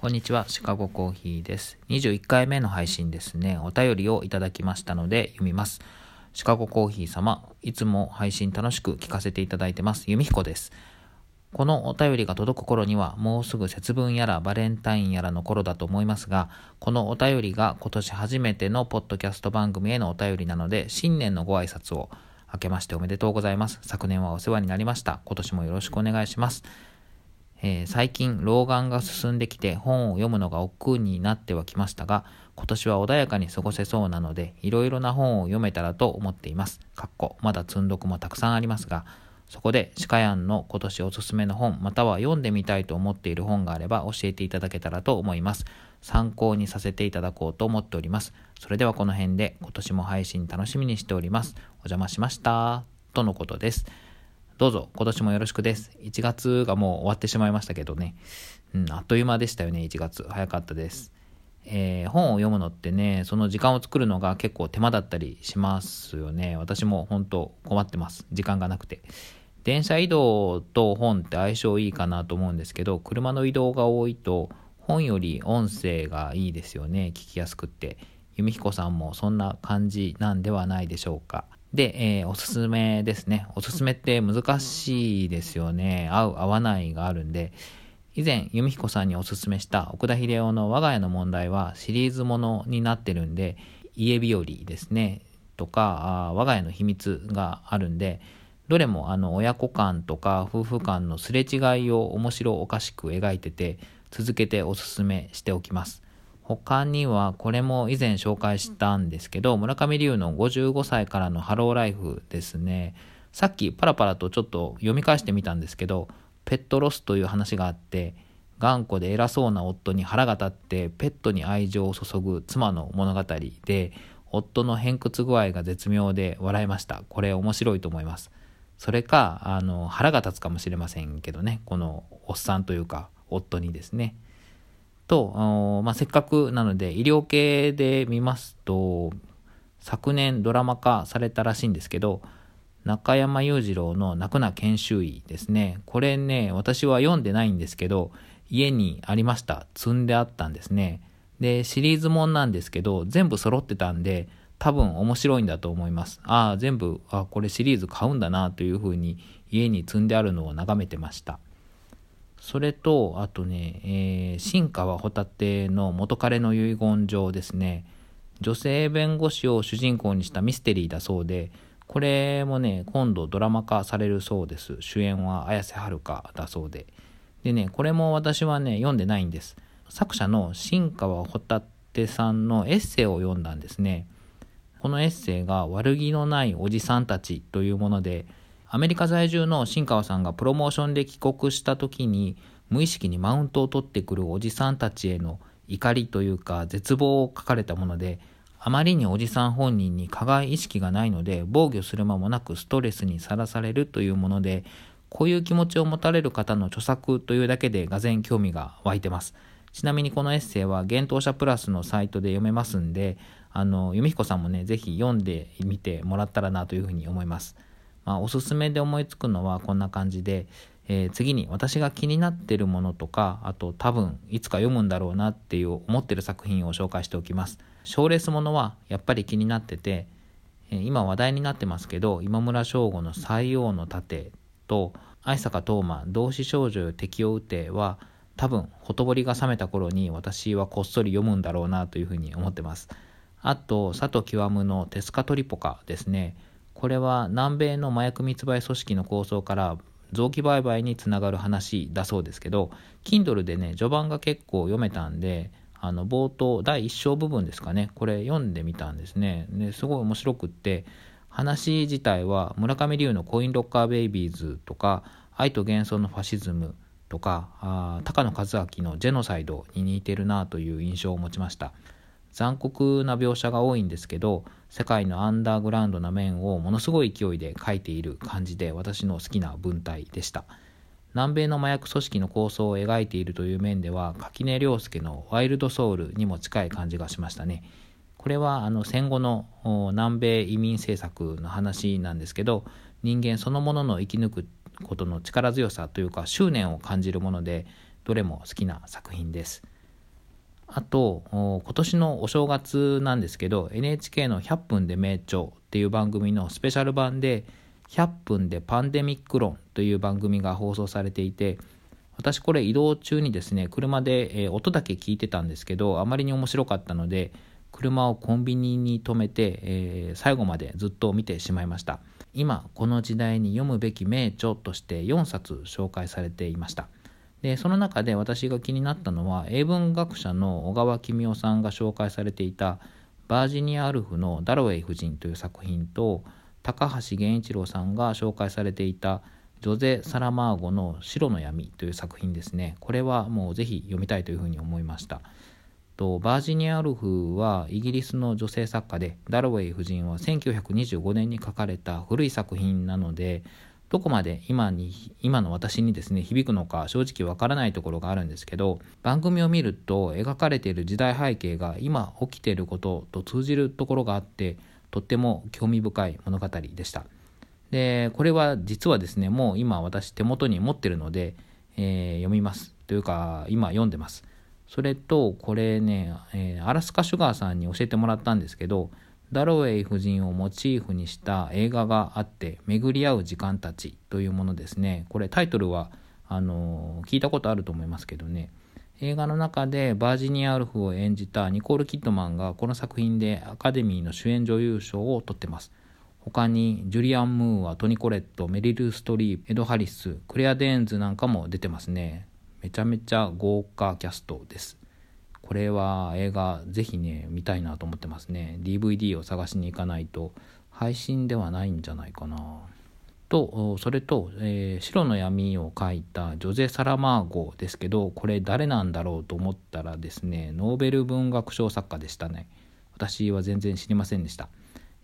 こんにちは、シカゴコーヒーです。21回目の配信ですね、お便りをいただきましたので読みます。シカゴコーヒー様、いつも配信楽しく聞かせていただいてます。由美彦です。このお便りが届く頃には、もうすぐ節分やらバレンタインやらの頃だと思いますが、このお便りが今年初めてのポッドキャスト番組へのお便りなので、新年のご挨拶を明けましておめでとうございます。昨年はお世話になりました。今年もよろしくお願いします。えー、最近老眼が進んできて本を読むのが億劫になってはきましたが今年は穏やかに過ごせそうなのでいろいろな本を読めたらと思っています。かっこまだ積んどくもたくさんありますがそこでシカヤンの今年おすすめの本または読んでみたいと思っている本があれば教えていただけたらと思います。参考にさせていただこうと思っております。それではこの辺で今年も配信楽しみにしております。お邪魔しました。とのことです。どうぞ今年もよろしくです。1月がもう終わってしまいましたけどね。うん、あっという間でしたよね、1月。早かったです。えー、本を読むのってね、その時間を作るのが結構手間だったりしますよね。私も本当困ってます。時間がなくて。電車移動と本って相性いいかなと思うんですけど、車の移動が多いと本より音声がいいですよね。聞きやすくって。弓彦さんもそんな感じなんではないでしょうか。で、えー、おすすめですね。おすすめって難しいですよね。合う、合わないがあるんで、以前、由美彦さんにおすすめした奥田秀夫の我が家の問題はシリーズものになってるんで、家日和ですね。とか、我が家の秘密があるんで、どれもあの親子間とか夫婦間のすれ違いを面白おかしく描いてて、続けておすすめしておきます。他には、これも以前紹介したんですけど、村上龍の55歳からのハローライフですね。さっきパラパラとちょっと読み返してみたんですけど、ペットロスという話があって、頑固で偉そうな夫に腹が立ってペットに愛情を注ぐ妻の物語で、夫の偏屈具合が絶妙で笑いました。これ面白いと思います。それか、あの、腹が立つかもしれませんけどね、このおっさんというか、夫にですね。と、あのまあ、せっかくなので医療系で見ますと昨年ドラマ化されたらしいんですけど中山裕次郎の泣くな研修医ですね。これね私は読んでないんですけど家にありました。積んであったんですね。でシリーズもんなんですけど全部揃ってたんで多分面白いんだと思います。ああ全部あこれシリーズ買うんだなというふうに家に積んであるのを眺めてました。それと、あとね、えー、新川ホタテの元彼の遺言状ですね。女性弁護士を主人公にしたミステリーだそうで、これもね、今度ドラマ化されるそうです。主演は綾瀬はるかだそうで。でね、これも私はね、読んでないんです。作者の新川ホタテさんのエッセイを読んだんですね。このエッセイが悪気のないおじさんたちというもので、アメリカ在住の新川さんがプロモーションで帰国した時に無意識にマウントを取ってくるおじさんたちへの怒りというか絶望を書かれたものであまりにおじさん本人に加害意識がないので防御する間もなくストレスにさらされるというものでこういう気持ちを持たれる方の著作というだけでがぜ興味が湧いてます。ちなみにこのエッセイは幻冬者プラスのサイトで読めますんで、あの、由美彦さんもね、ぜひ読んでみてもらったらなというふうに思います。まあ、おすすめで思いつくのはこんな感じで、えー、次に私が気になってるものとかあと多分いつか読むんだろうなっていう思ってる作品を紹介しておきます。賞レースものはやっぱり気になってて、えー、今話題になってますけど今村翔吾の「西洋の盾」と愛坂東馬「同志少女よ敵を撃て」は多分ほとぼりが冷めた頃に私はこっそり読むんだろうなというふうに思ってます。あと佐藤極の「テスカトリポカ」ですね。これは南米の麻薬密売組織の構想から臓器売買につながる話だそうですけど Kindle でね序盤が結構読めたんであの冒頭第1章部分ですかね。これ読んでみたんですね。ですごい面白くって話自体は村上龍のコインロッカーベイビーズとか愛と幻想のファシズムとかあ高野和明のジェノサイドに似てるなという印象を持ちました。残酷な描写が多いんですけど世界のアンダーグラウンドな面をものすごい勢いで描いている感じで私の好きな文体でした。南米の麻薬組織の構想を描いているという面では垣根涼介の「ワイルドソウル」にも近い感じがしましたね。これはあの戦後の南米移民政策の話なんですけど人間そのものの生き抜くことの力強さというか執念を感じるものでどれも好きな作品です。あと今年のお正月なんですけど NHK の「100分で名著」っていう番組のスペシャル版で「100分でパンデミック論」という番組が放送されていて私これ移動中にですね車で、音だけ聞いてたんですけどあまりに面白かったので車をコンビニに止めて、最後までずっと見てしまいました。今この時代に読むべき名著として4冊紹介されていました。でその中で私が気になったのは英文学者の小川公夫さんが紹介されていたバージニア・アルフの「ダロウェイ夫人」という作品と高橋源一郎さんが紹介されていたジョゼ・サラマーゴの「白の闇」という作品ですね。これはもうぜひ読みたいというふうに思いました。とバージニア・アルフはイギリスの女性作家でダロウェイ夫人は1925年に書かれた古い作品なのでどこまで今に今の私にですね響くのか正直わからないところがあるんですけど番組を見ると描かれている時代背景が今起きていることと通じるところがあってとっても興味深い物語でした。でこれは実はですねもう今私手元に持ってるので、えー、読みますというか今読んでます。それとこれね、えー、アラスカシュガーさんに教えてもらったんですけどダロウェイ夫人をモチーフにした映画があって「巡り合う時間たち」というものですね。これタイトルはあの聞いたことあると思いますけどね。映画の中でバージニア・アルフを演じたニコール・キッドマンがこの作品でアカデミーの主演女優賞を取ってます。他にジュリアン・ムーアトニ・コレットメリル・ストリーエド・ハリスクレア・デーンズなんかも出てますね。めちゃめちゃ豪華キャストです。これは映画ぜひね見たいなと思ってますね。DVD を探しに行かないと配信ではないんじゃないかな。とそれと、えー、白の闇を書いたジョゼ・サラマーゴですけどこれ誰なんだろうと思ったらですねノーベル文学賞作家でしたね。私は全然知りませんでした。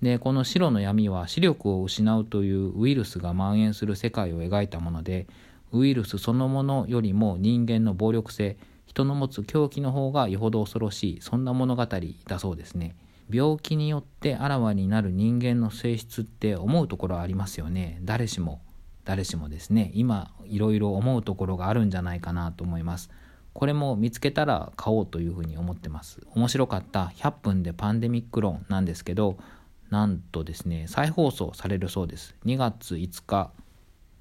でこの白の闇は視力を失うというウイルスが蔓延する世界を描いたものでウイルスそのものよりも人間の暴力性人の持つ狂気の方がよほど恐ろしいそんな物語だそうですね。病気によってあらわになる人間の性質って思うところありますよね。誰しも誰しもですね。今いろいろ思うところがあるんじゃないかなと思います。これも見つけたら買おうというふうに思ってます。面白かった。100分でパンデミック論なんですけどなんとですね再放送されるそうです。2月5日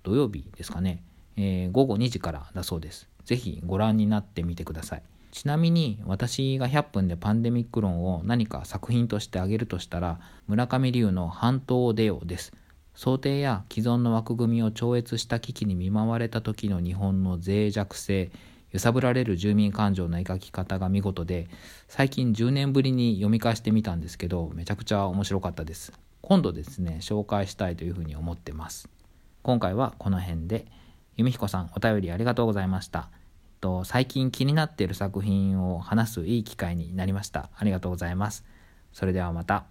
土曜日ですかね、えー、午後2時からだそうです。ぜひご覧になってみてください。ちなみに私が100分でパンデミック論を何か作品として挙げるとしたら村上龍の半島デオです。想定や既存の枠組みを超越した危機に見舞われた時の日本の脆弱性揺さぶられる住民感情の描き方が見事で最近10年ぶりに読み返してみたんですけどめちゃくちゃ面白かったです今度ですね紹介したいというふうに思ってます今回はこの辺で由美彦さん、お便りありがとうございました。えっと最近気になっている作品を話すいい機会になりました。ありがとうございます。それではまた。